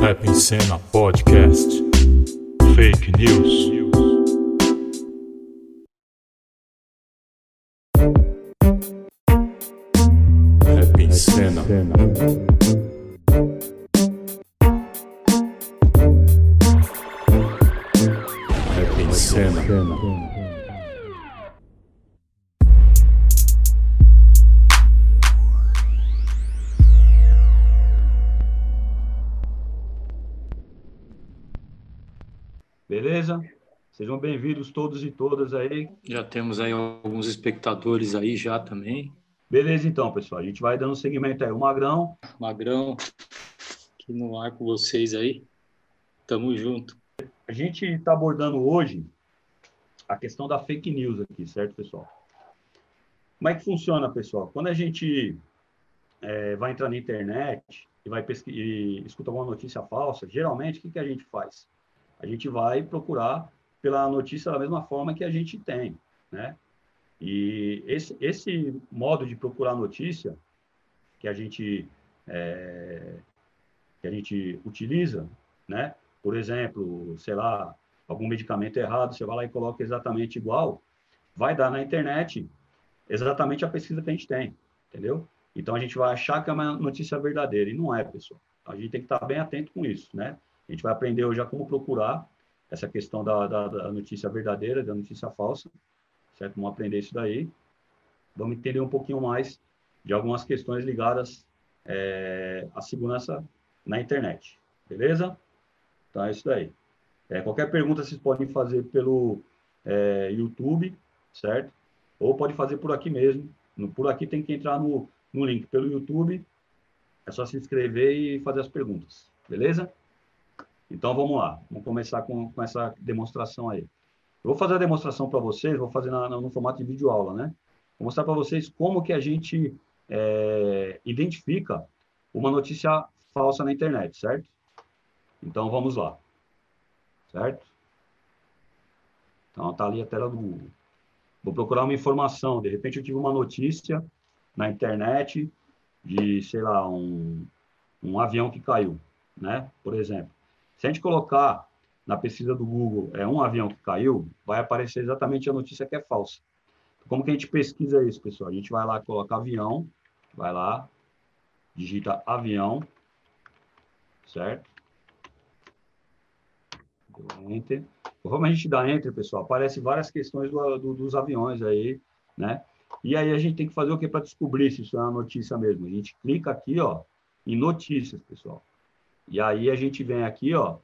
Rap em Cena Podcast. Fake News. Rap em Cena. Sejam bem-vindos todos e todas aí. Já temos aí alguns espectadores aí já também. Beleza, então, pessoal. A gente vai dando segmento aí. O Magrão, Magrão, aqui no ar com vocês aí. Tamo junto. a gente está abordando hoje a questão da fake news aqui, certo, pessoal? Como é que funciona, pessoal? Quando a gente é, vai entrar na internet e vai pesqui- e escuta alguma notícia falsa, geralmente o que, que a gente faz? A gente vai procurar pela notícia da mesma forma que a gente tem, né? E esse, esse modo de procurar notícia que a gente é, que a gente utiliza, né? Por exemplo, sei lá, algum medicamento errado, você vai lá e coloca exatamente igual, vai dar na internet exatamente a pesquisa que a gente tem, entendeu? Então a gente vai achar que é uma notícia verdadeira e não é, pessoal. A gente tem que estar bem atento com isso, né? A gente vai aprender hoje a como procurar essa questão da, da, da notícia verdadeira, da notícia falsa, certo? Vamos aprender isso daí. Vamos entender um pouquinho mais de algumas questões ligadas é, à segurança na internet, beleza? Então é isso daí. É, qualquer pergunta vocês podem fazer pelo é, YouTube, certo? Ou pode fazer por aqui mesmo. No, por aqui tem que entrar no, no link pelo YouTube. É só se inscrever e fazer as perguntas, beleza? Então vamos lá, vamos começar com, com essa demonstração aí. Eu vou fazer a demonstração para vocês, vou fazer na, no formato de vídeo aula, né? Vou mostrar para vocês como que a gente é, identifica uma notícia falsa na internet, certo? Então vamos lá, certo? Então tá ali a tela do Google. Vou procurar uma informação, de repente eu tive uma notícia na internet de, sei lá, um, um avião que caiu, né? Por exemplo. Se a gente colocar na pesquisa do Google é um avião que caiu, vai aparecer exatamente a notícia que é falsa. Como que a gente pesquisa isso, pessoal? A gente vai lá, coloca avião, vai lá, digita avião, certo? Enter. Conforme a gente dá Enter, pessoal, aparece várias questões do, do, dos aviões aí, né? E aí a gente tem que fazer o que para descobrir se isso é uma notícia mesmo? A gente clica aqui, ó, em notícias, pessoal. E aí a gente vem aqui, ó,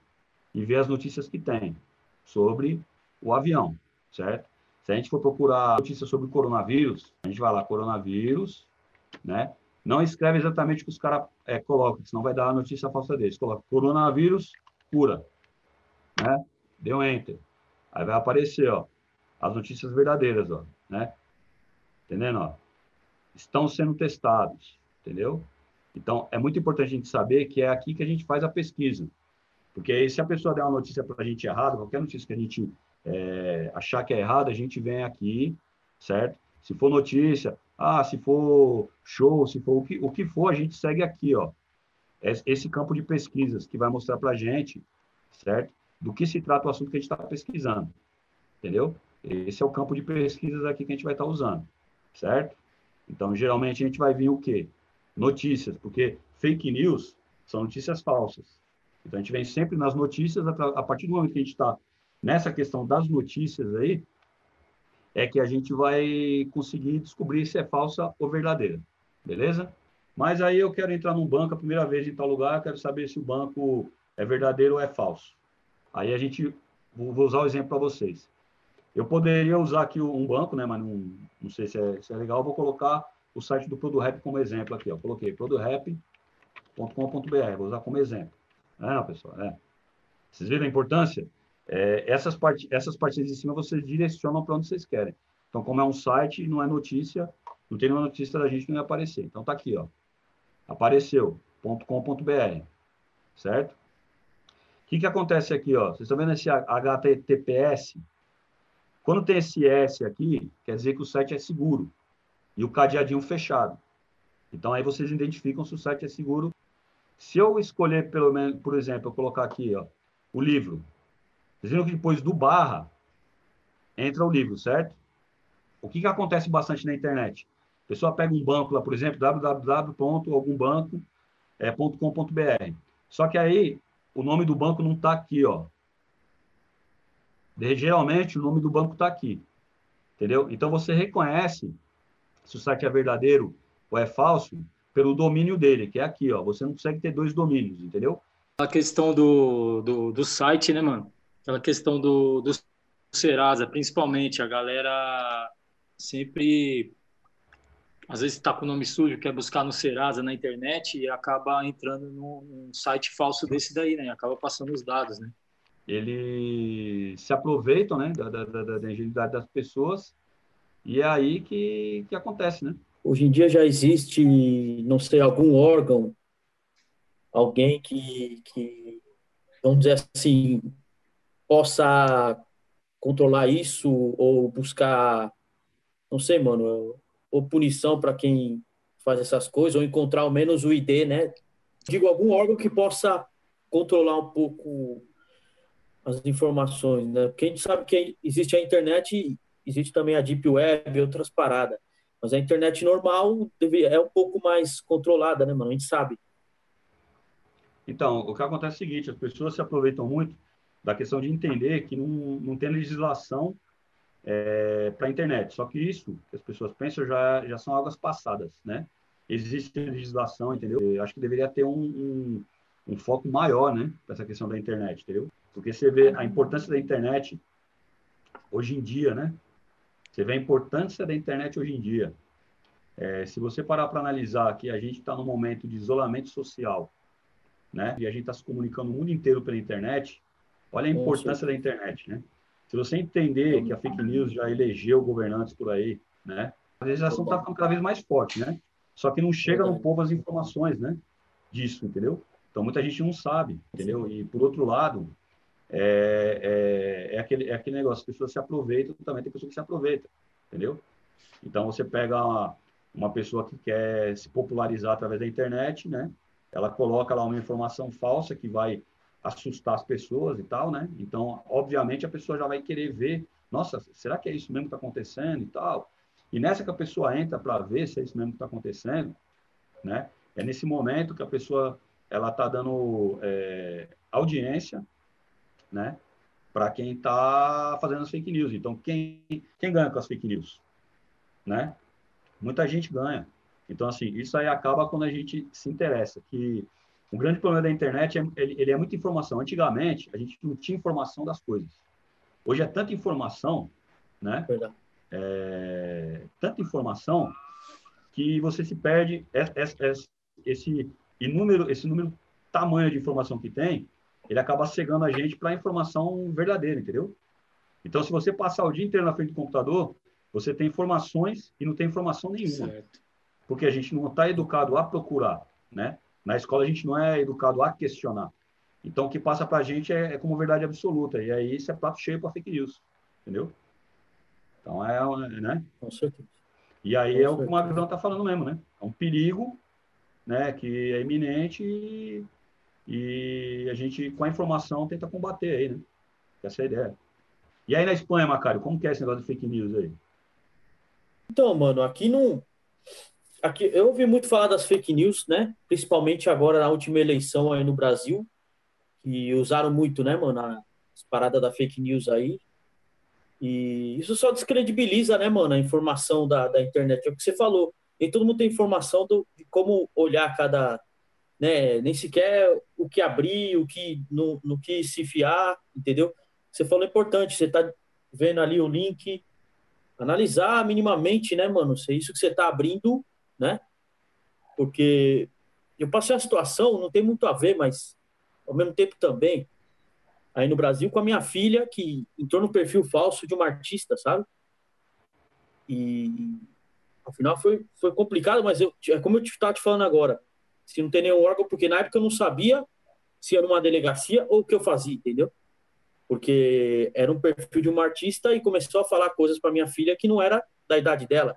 e vê as notícias que tem sobre o avião, certo? Se a gente for procurar notícias sobre o coronavírus, a gente vai lá, coronavírus, né? Não escreve exatamente o que os caras é, colocam, senão vai dar a notícia falsa deles. Coloca coronavírus, cura, né? Deu Enter. Aí vai aparecer, ó, as notícias verdadeiras, ó, né? Entendendo, ó? Estão sendo testados, entendeu? Então, é muito importante a gente saber que é aqui que a gente faz a pesquisa. Porque se a pessoa der uma notícia para a gente errada, qualquer notícia que a gente é, achar que é errada, a gente vem aqui, certo? Se for notícia, ah, se for show, se for o que, o que for, a gente segue aqui, ó. Esse campo de pesquisas que vai mostrar para a gente, certo? Do que se trata o assunto que a gente está pesquisando, entendeu? Esse é o campo de pesquisas aqui que a gente vai estar tá usando, certo? Então, geralmente, a gente vai vir o quê? Notícias, porque fake news são notícias falsas. Então, a gente vem sempre nas notícias, a partir do momento que a gente está nessa questão das notícias aí, é que a gente vai conseguir descobrir se é falsa ou verdadeira. Beleza? Mas aí eu quero entrar num banco a primeira vez em tal lugar, quero saber se o banco é verdadeiro ou é falso. Aí a gente, vou usar o exemplo para vocês. Eu poderia usar aqui um banco, né, mas não, não sei se é, se é legal, vou colocar o site do ProduRap como exemplo aqui. Ó. Coloquei produrap.com.br, vou usar como exemplo. É, pessoal, é. Vocês viram a importância? É, essas, part essas partidas de cima vocês direcionam para onde vocês querem. Então, como é um site, não é notícia, não tem nenhuma notícia da gente, não ia aparecer. Então, tá aqui, ó. Apareceu, .com.br, certo? O que, que acontece aqui, ó? Vocês estão vendo esse HTTPS? Quando tem esse S aqui, quer dizer que o site é seguro e o cadeadinho fechado. Então, aí vocês identificam se o site é seguro Se eu escolher, pelo menos, por exemplo, eu colocar aqui, ó, o livro. Vocês viram que depois do barra entra o livro, certo? O que, que acontece bastante na internet? A pessoa pega um banco lá, por exemplo, www.algumbanco.com.br. Só que aí o nome do banco não está aqui, ó. Geralmente o nome do banco está aqui, entendeu? Então você reconhece se o site é verdadeiro ou é falso pelo domínio dele, que é aqui, ó. Você não consegue ter dois domínios, entendeu? A questão do, do, do site, né, mano? Aquela questão do, do Serasa, principalmente, a galera sempre às vezes está com o nome sujo, quer buscar no Serasa na internet e acaba entrando num, site falso desse daí, né? Acaba passando os dados, né? Eles se aproveitam, né, da, da, da, da ingenuidade das pessoas e é aí que, que acontece, né? Hoje em dia já existe, não sei, algum órgão, alguém que, que vamos dizer assim, possa controlar isso ou buscar, não sei, mano, ou punição para quem faz essas coisas, ou encontrar ao menos o ID, né? Digo, algum órgão que possa controlar um pouco as informações, né? Porque a gente sabe que existe a internet, existe também a deep web e outras paradas. Mas a internet normal é um pouco mais controlada, né, mano? A gente sabe. Então, o que acontece é o seguinte, as pessoas se aproveitam muito da questão de entender que não, não tem legislação é, para a internet. Só que isso que as pessoas pensam já, já são águas passadas, né? Existe legislação, entendeu? Eu acho que deveria ter um, um, um foco maior, né, para essa questão da internet, entendeu? Porque você vê a importância da internet hoje em dia, né? Você vê a importância da internet hoje em dia. É, se você parar para analisar que a gente está num momento de isolamento social, né? E a gente está se comunicando o mundo inteiro pela internet, olha a importância da internet, né? Se você entender que a fake news já elegeu governantes por aí, né? A legislação está ficando cada vez mais forte, né? Só que não chega no povo as informações, né? Disso, entendeu? Então, muita gente não sabe, entendeu? E, por outro lado, é, é, é, aquele, é aquele negócio, as pessoas se aproveitam, também tem pessoa que se aproveita, entendeu? Então, você pega uma, uma pessoa que quer se popularizar através da internet, né? Ela coloca lá uma informação falsa que vai assustar as pessoas e tal, né? Então, obviamente, a pessoa já vai querer ver, nossa, será que é isso mesmo que está acontecendo e tal? E nessa que a pessoa entra para ver se é isso mesmo que está acontecendo, né? É nesse momento que a pessoa ela está dando é, audiência, né? Para quem está fazendo as fake news. Então, quem, quem ganha com as fake news? Né? Muita gente ganha. Então, assim, isso aí acaba quando a gente se interessa, que o grande problema da internet é ele, ele é muita informação. Antigamente, a gente não tinha informação das coisas. Hoje é tanta informação, né? É, tanta informação que você se perde esse inúmero, esse número tamanho de informação que tem, ele acaba cegando a gente para a informação verdadeira, entendeu? Então, se você passar o dia inteiro na frente do computador, você tem informações e não tem informação nenhuma. Certo. Porque a gente não está educado a procurar, né? Na escola a gente não é educado a questionar. Então, o que passa para a gente é, é, como verdade absoluta. E aí isso é prato cheio para fake news. Entendeu? Então, é, né? Com certeza. E aí Com é o que o Magrão está falando mesmo, né? É um perigo né, que é iminente e, e, a gente, com a informação, tenta combater aí, né? Essa é a ideia. E aí na Espanha, Macário, como que é esse negócio de fake news aí? Então, mano, aqui não aqui, eu ouvi muito falar das fake news, né? Principalmente agora na última eleição aí no Brasil, que usaram muito, né, mano, as paradas da fake news aí. E isso só descredibiliza, né, mano, a informação da, da internet. É o que você falou. Nem todo mundo tem informação do, de como olhar cada. Né, nem sequer o que abrir, o que no, no que se fiar, entendeu? Você falou importante, você tá vendo ali o link, analisar minimamente, né, mano, se é isso que você tá abrindo né? Porque eu passei a situação, não tem muito a ver, mas ao mesmo tempo também, aí no Brasil, com a minha filha, que entrou no perfil falso de uma artista, sabe? E afinal foi, foi complicado, mas eu, é como eu estava te falando agora, se não tem nenhum órgão, porque na época eu não sabia se era uma delegacia ou o que eu fazia, entendeu? Porque era um perfil de uma artista e começou a falar coisas para minha filha que não era da idade dela.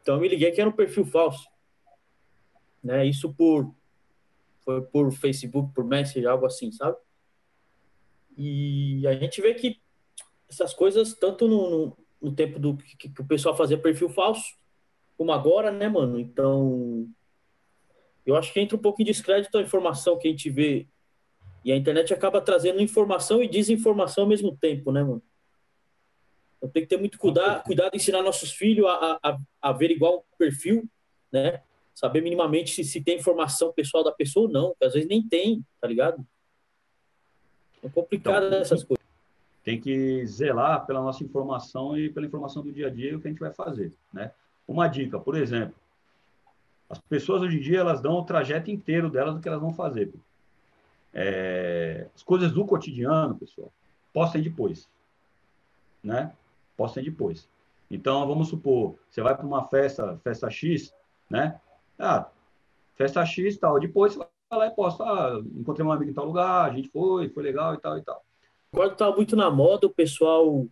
Então eu me liguei que era um perfil falso. Né? Isso por foi por Facebook, por Messenger, algo assim, sabe? E a gente vê que essas coisas, tanto no, no, no tempo do que, que, o pessoal fazia perfil falso, como agora, né, mano? Então, eu acho que entra um pouco em descrédito a informação que a gente vê. E a internet acaba trazendo informação e desinformação ao mesmo tempo, né, mano? Então tem que ter muito cuidado, cuidado em ensinar nossos filhos a, a, a averiguar um perfil, né? Saber minimamente se, se tem informação pessoal da pessoa ou não, que às vezes nem tem, tá ligado? É complicado então, essas coisas. Tem que zelar pela nossa informação e pela informação do dia a dia o que a gente vai fazer, né? Uma dica, por exemplo, as pessoas hoje em dia elas dão o trajeto inteiro delas do que elas vão fazer. É, as coisas do cotidiano, pessoal, postem depois, né? Postem depois. Então, vamos supor, você vai para uma festa, festa X, né? Ah, festa X tal. Depois você vai lá e posta, ah, encontrei um amigo em tal lugar, a gente foi, foi legal e tal e tal. Agora tá muito na moda, o pessoal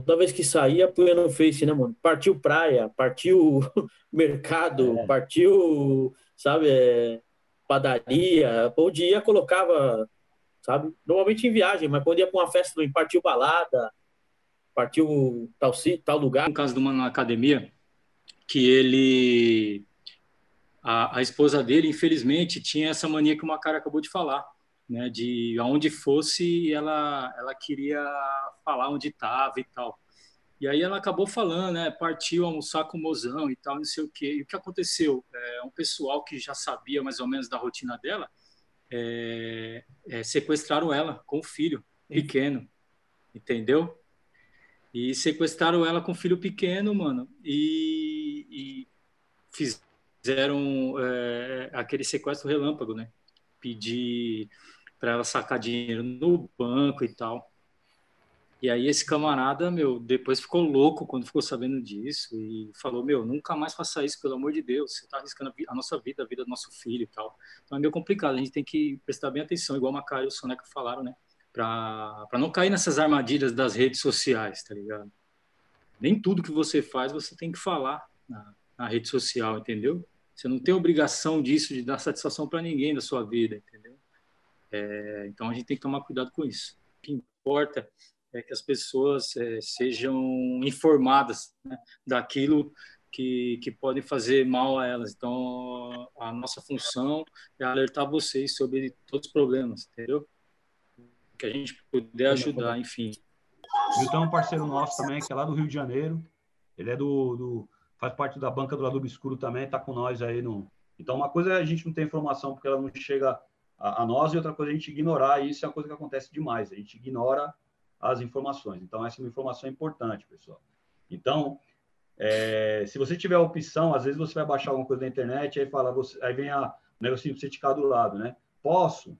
toda vez que saía, punha no Face, né, mano? Partiu praia, partiu mercado, é. partiu, sabe, é, padaria. Onde ia, colocava, sabe? Normalmente em viagem, mas quando ia para uma festa, não partiu balada, partiu tal, tal lugar. No caso de uma academia, que ele. A, a esposa dele, infelizmente, tinha essa mania que uma cara acabou de falar né, de aonde fosse ela ela queria falar onde estava e tal. E aí ela acabou falando, né, partiu almoçar com o mozão e tal, não sei o quê. E o que aconteceu? É, um pessoal que já sabia mais ou menos da rotina dela, é, é, sequestraram ela com o filho pequeno, entendeu? E sequestraram ela com o filho pequeno, mano, e, e fizeram é, aquele sequestro relâmpago, né? Pedir para ela sacar dinheiro no banco e tal. E aí esse camarada, meu, depois ficou louco quando ficou sabendo disso e falou, meu, nunca mais faça isso, pelo amor de Deus, você está arriscando a nossa vida, a vida do nosso filho e tal. Então é meio complicado, a gente tem que prestar bem atenção, igual o Macário e o Soneca falaram, né? Para não cair nessas armadilhas das redes sociais, tá ligado? Nem tudo que você faz você tem que falar na, na rede social, entendeu? Você não tem obrigação disso, de dar satisfação para ninguém da sua vida, entendeu? É, então a gente tem que tomar cuidado com isso. O que importa é que as pessoas é, sejam informadas né, daquilo que, que podem fazer mal a elas. Então a nossa função é alertar vocês sobre todos os problemas, entendeu? Que a gente puder ajudar, enfim. Então, um parceiro nosso também, que é lá do Rio de Janeiro. Ele é do, do faz parte da banca do lado obscuro também, está com nós aí no. Então, uma coisa é a gente não ter informação porque ela não chega a, a, nós e outra coisa é a gente ignorar, e isso é uma coisa que acontece demais, a gente ignora as informações. Então, essa é uma informação importante, pessoal. Então, é, se você tiver a opção, às vezes você vai baixar alguma coisa na internet, aí fala, você, aí vem a, negocinho para você ticar do lado, né? Posso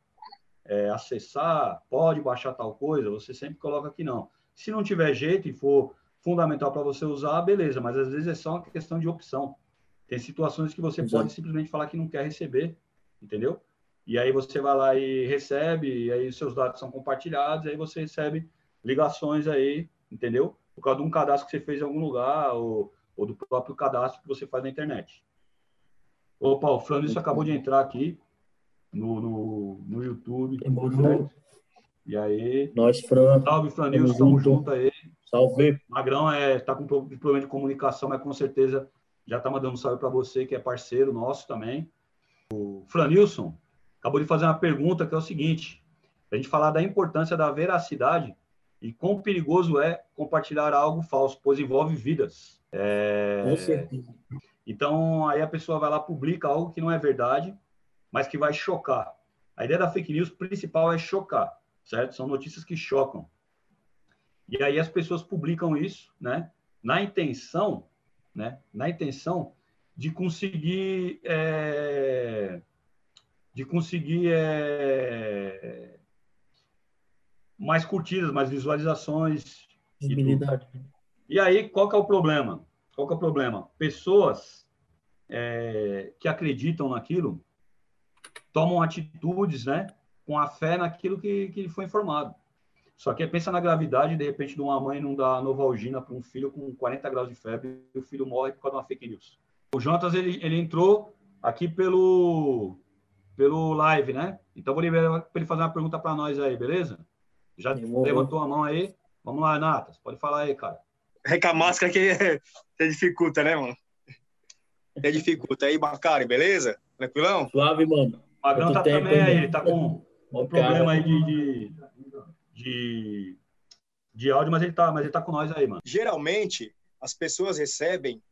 é, acessar, pode baixar tal coisa, você sempre coloca que não. Se não tiver jeito e for fundamental para você usar, beleza, mas às vezes é só uma questão de opção. Tem situações que você Exato. pode simplesmente falar que não quer receber, entendeu? E aí você vai lá e recebe, e aí seus dados são compartilhados, e aí você recebe ligações aí, entendeu? Por causa de um cadastro que você fez em algum lugar, ou, ou do próprio cadastro que você faz na internet. Opa, o isso acabou de entrar aqui no, no, no YouTube. E aí. Nós, Fran. Salve, Franil, estamos juntos aí. Salve. Magrão é, tá com problema de comunicação, mas com certeza já tá mandando um salve para você, que é parceiro nosso também. O Franilson, acabou de fazer uma pergunta que é o seguinte: a gente falar da importância da veracidade e quão perigoso é compartilhar algo falso, pois envolve vidas. É... Com certeza. Então, aí a pessoa vai lá, publica algo que não é verdade, mas que vai chocar. A ideia da fake news principal é chocar, certo? São notícias que chocam. E aí as pessoas publicam isso, né? Na intenção, né? Na intenção de conseguir é de conseguir é, mais curtidas, mais visualizações. Visibilidade. E, e, aí, qual que é o problema? Qual que é o problema? Pessoas é, que acreditam naquilo tomam atitudes, né, com a fé naquilo que, que foi informado. Só que pensa na gravidade, de repente, de uma mãe não dá novalgina para um filho com 40 graus de febre e o filho morre por causa de uma fake news. O Jonas, ele, ele entrou aqui pelo pelo live, né? Então vou liberar para ele fazer uma pergunta para nós aí, beleza? Já levantou a mão aí? Vamos lá, Natas, pode falar aí, cara. É que a máscara que é, dificulta, né, mano? É dificulta. Aí, Bacari, beleza? Tranquilão? Suave, mano. O Magrão tá tempo, também aí, ele tá com um problema aí de, de, de, de, áudio, mas ele, tá, mas ele tá com nós aí, mano. Geralmente, as pessoas recebem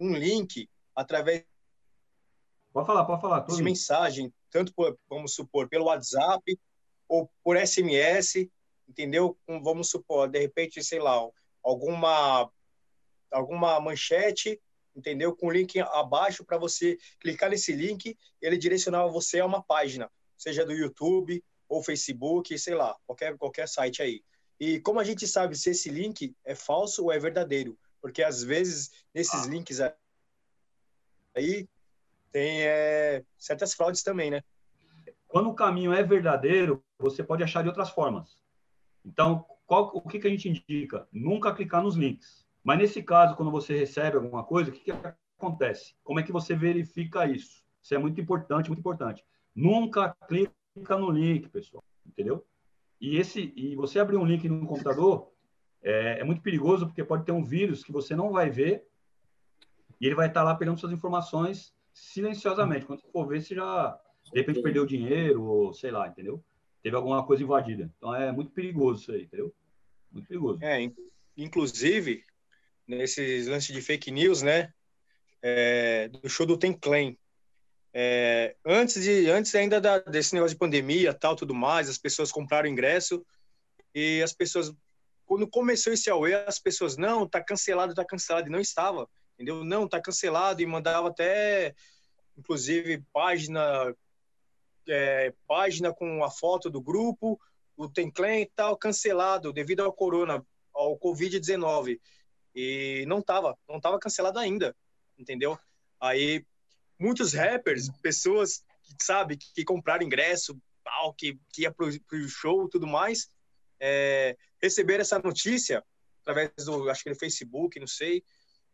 um link através Pode falar, pode falar. De mensagem, tanto, por, vamos supor, pelo WhatsApp ou por SMS, entendeu? Vamos supor, de repente, sei lá, alguma, alguma manchete, entendeu? Com o link abaixo para você clicar nesse link, ele direcionar você a uma página, seja do YouTube ou Facebook, sei lá, qualquer, qualquer site aí. E como a gente sabe se esse link é falso ou é verdadeiro? Porque às vezes nesses ah. links aí tem é, certas fraudes também, né? Quando o caminho é verdadeiro, você pode achar de outras formas. Então, qual, o que, que a gente indica? Nunca clicar nos links. Mas nesse caso, quando você recebe alguma coisa, o que, que acontece? Como é que você verifica isso? Isso é muito importante, muito importante. Nunca clica no link, pessoal. Entendeu? E esse e você abrir um link no computador é, é muito perigoso porque pode ter um vírus que você não vai ver e ele vai estar lá pegando suas informações silenciosamente. Quando você for ver, você já, de repente, perdeu dinheiro, ou sei lá, entendeu? Teve alguma coisa invadida. Então é muito perigoso isso aí, entendeu? Muito perigoso. É, inclusive, nesses lances de fake news, né? É, do show do Tem Clan. É, antes, de, antes ainda da, desse negócio de pandemia, tal, tudo mais, as pessoas compraram ingresso e as pessoas, quando começou esse AUE, as pessoas, não, tá cancelado, tá cancelado, e não estava entendeu? Não, tá cancelado e mandava até, inclusive, página, é, página com a foto do grupo, o Tenclen e tal, cancelado devido ao corona, ao Covid-19. E não tava, não tava cancelado ainda, entendeu? Aí, muitos rappers, pessoas que, sabe, que, compraram ingresso, tal, que, que ia pro, pro show tudo mais, é, receberam essa notícia através do, acho que do Facebook, não sei,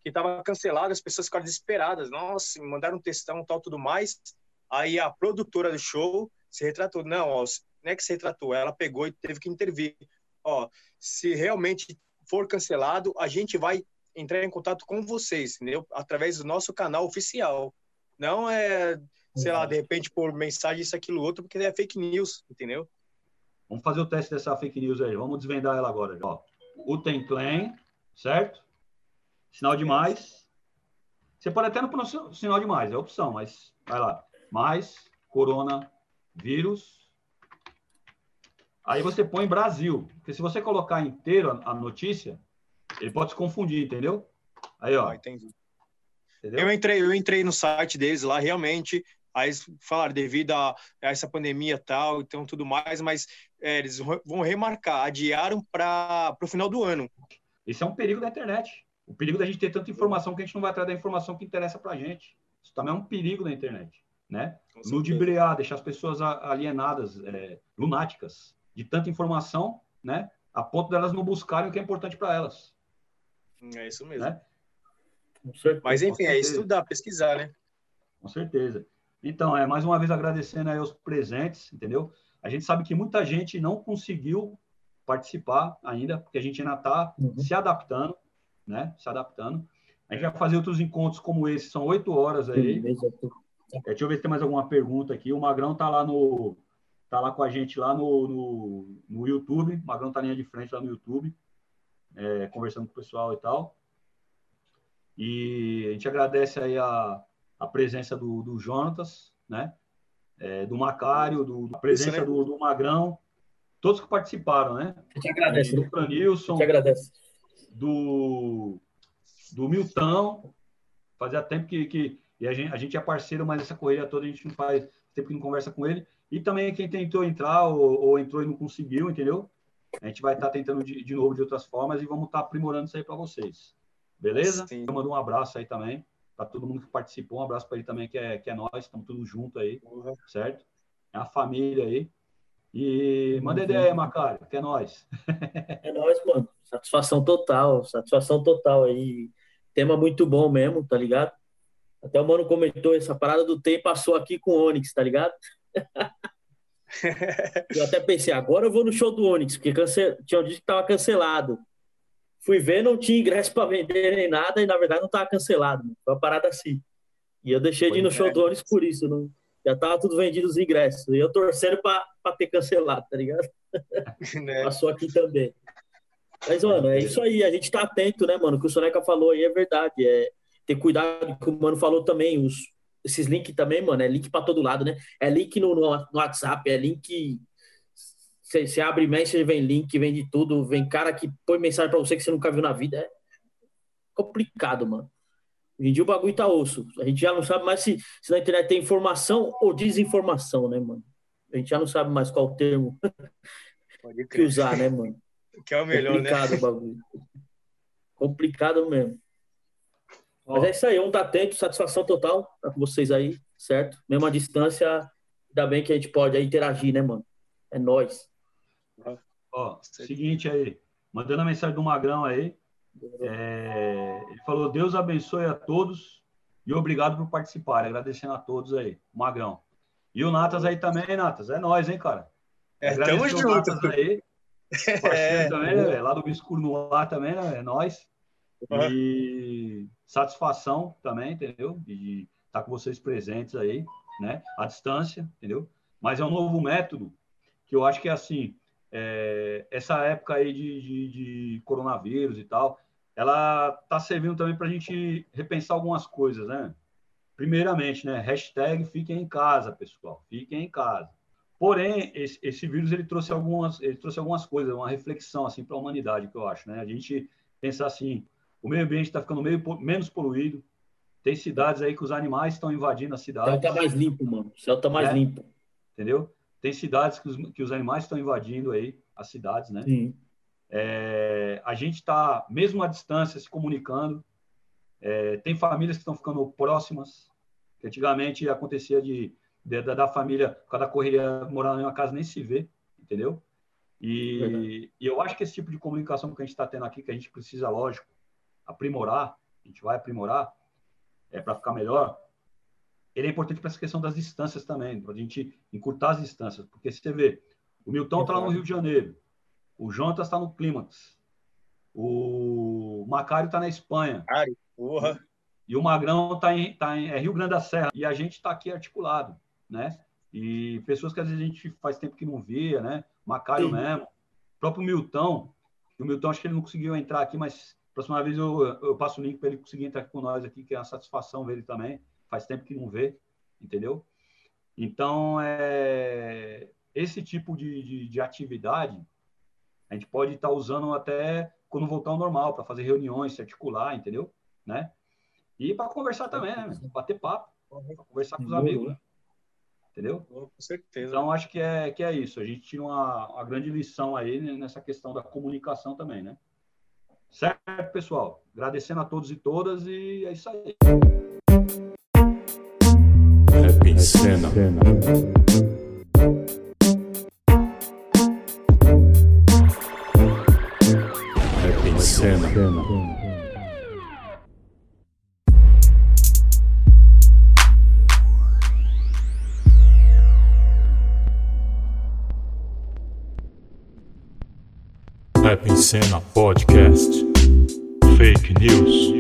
que estava cancelado, as pessoas ficaram desesperadas. Nossa, mandaram um textão tal, tudo mais. Aí a produtora do show se retratou. Não, ó, não é que se retratou, ela pegou e teve que intervir. Ó, se realmente for cancelado, a gente vai entrar em contato com vocês, entendeu? Através do nosso canal oficial. Não é, sei lá, de repente por mensagem isso, aquilo, outro, porque é fake news, entendeu? Vamos fazer o teste dessa fake news aí. Vamos desvendar ela agora. Ó, o Tenclan, certo? Sinal de mais. Você pode até não pôr sinal de mais, é opção, mas vai lá. Mais, coronavírus. Aí você põe Brasil. Porque se você colocar inteiro a notícia, ele pode se confundir, entendeu? Aí, ó. Ah, entendi. Entendeu? Eu entrei, eu entrei no site deles lá, realmente. Aí falaram devido a, essa pandemia tal, então tudo mais, mas é, eles vão remarcar, adiaram para o final do ano. Isso é um perigo da internet. O perigo da gente ter tanta informação que a gente não vai atrás da informação que interessa para a gente. Isso também é um perigo da internet, né? Ludibriar, deixar as pessoas alienadas, é, lunáticas, de tanta informação, né? A ponto delas não buscarem o que é importante para elas. É isso mesmo. Né? Mas, enfim, é estudar, pesquisar, né? Com certeza. Então, é mais uma vez agradecendo aí aos presentes, entendeu? A gente sabe que muita gente não conseguiu participar ainda, porque a gente ainda está uhum. se adaptando né? Se adaptando. A gente vai fazer outros encontros como esse, são oito horas aí. É, deixa eu ver se tem mais alguma pergunta aqui. O Magrão tá lá no tá lá com a gente lá no, no, no YouTube. O Magrão tá linha de frente lá no YouTube, é, conversando com o pessoal e tal. E a gente agradece aí a, a presença do, do Jonatas, né? É, do Macário, do, a presença do, do, Magrão, todos que participaram, né? A gente agradece. Do Franilson. A gente agradece do, do Milton. Fazia tempo que, que e a, gente, a gente é parceiro, mas essa correria toda a gente não faz, tempo que não conversa com ele. E também quem tentou entrar ou, ou entrou e não conseguiu, entendeu? A gente vai estar tá tentando de, de, novo de outras formas e vamos estar tá aprimorando isso aí para vocês. Beleza? Sim. Eu mando um abraço aí também para todo mundo que participou. Um abraço para ele também, que é, que é nós, estamos todos juntos aí, uhum. certo? É a família aí. E manda ideia, Macário, que é nós. É nós, mano. Satisfação total, satisfação total aí. Tema muito bom mesmo, tá ligado? Até o mano comentou essa parada do tempo passou aqui com o Onyx, tá ligado? eu até pensei, agora eu vou no show do Onyx, porque cance... tinha um dia que tava cancelado. Fui ver, não tinha ingresso para vender nem nada, e na verdade não tava cancelado. Mano. Foi uma parada assim. E eu deixei de ir no show do Onyx por isso. Não... Já tava tudo vendido os ingressos. E eu torcendo para ter cancelado, tá ligado? Né? Passou aqui também. Mas, mano, é isso aí. A gente tá atento, né, mano? O que o Soneca falou aí é verdade. É ter cuidado, que o mano falou também, os, esses links também, mano, é link para todo lado, né? É link no, no, no WhatsApp, é link. Você abre message, vem link, vem de tudo, vem cara que põe mensagem para você que você nunca viu na vida. É complicado, mano. Hoje em dia o bagulho tá osso. A gente já não sabe mais se, se na internet tem informação ou desinformação, né, mano? A gente já não sabe mais qual termo que usar, né, mano? Que é o melhor, Complicado né? o bagulho. Complicado mesmo. Mas é isso aí, um tá atento, satisfação total tá com vocês aí, certo? Mesmo a distância, ainda bem que a gente pode interagir, né, mano? É nós. Ó, seguinte aí, mandando a mensagem do Magrão aí. É, ele falou: Deus abençoe a todos e obrigado por participar. Agradecendo a todos aí, Magrão. E o Natas aí também, Natas. É nós, hein, cara? É, tamo junto. Aí, é. também, né, lá do Biscuro no ar também, né? É nós. E satisfação também, entendeu? De estar com vocês presentes aí, né? À distância, entendeu? Mas é um novo método que eu acho que é assim, é, essa época aí de, de, de, coronavírus e tal, ela tá servindo também para a gente repensar algumas coisas, né? Primeiramente, né? Hashtag fiquem em casa, pessoal, fiquem em casa. Porém, esse, esse vírus ele trouxe algumas, ele trouxe algumas coisas, uma reflexão assim para a humanidade que eu acho, né? A gente pensar assim, o meio ambiente está ficando meio, menos poluído. Tem cidades aí que os animais estão invadindo a cidade. O céu está mais limpo, mano. O céu está mais é, limpo. Entendeu? Tem cidades que os, que os animais estão invadindo aí as cidades, né? Sim. É, a gente está, mesmo à distância, se comunicando. É, tem famílias que estão ficando próximas. Que antigamente acontecia de, de da, da, família, cada correria morar em uma casa nem se vê, entendeu? E, e, eu acho que esse tipo de comunicação que a gente está tendo aqui, que a gente precisa, lógico, aprimorar, a gente vai aprimorar, é para ficar melhor, ele é importante para essa questão das distâncias também, para a gente encurtar as distâncias, porque você vê, o Milton está lá no Rio de Janeiro, o Jonas está no Clímax, o Macário está na Espanha, e o Magrão está em, tá em é Rio Grande da Serra, e a gente está aqui articulado, né? E pessoas que às vezes a gente faz tempo que não via, né? Macário Sim. mesmo, o próprio Milton, o Milton acho que ele não conseguiu entrar aqui, mas Próxima vez eu, eu passo o link para ele conseguir entrar com nós aqui, que é uma satisfação ver ele também. Faz tempo que não vê, entendeu? Então, é, esse tipo de, de, de atividade a gente pode estar tá usando até quando voltar ao normal, para fazer reuniões, se articular, entendeu? Né? E para conversar também, né? bater papo, conversar com os amigos, né? entendeu? Com certeza. Então, acho que é, que é isso. A gente tira uma, uma grande lição aí nessa questão da comunicação também, né? Certo, pessoal? Agradecendo a todos e todas e é isso aí. Rap em cena. Rap em cena. Rap em Cena Podcast. Fake News.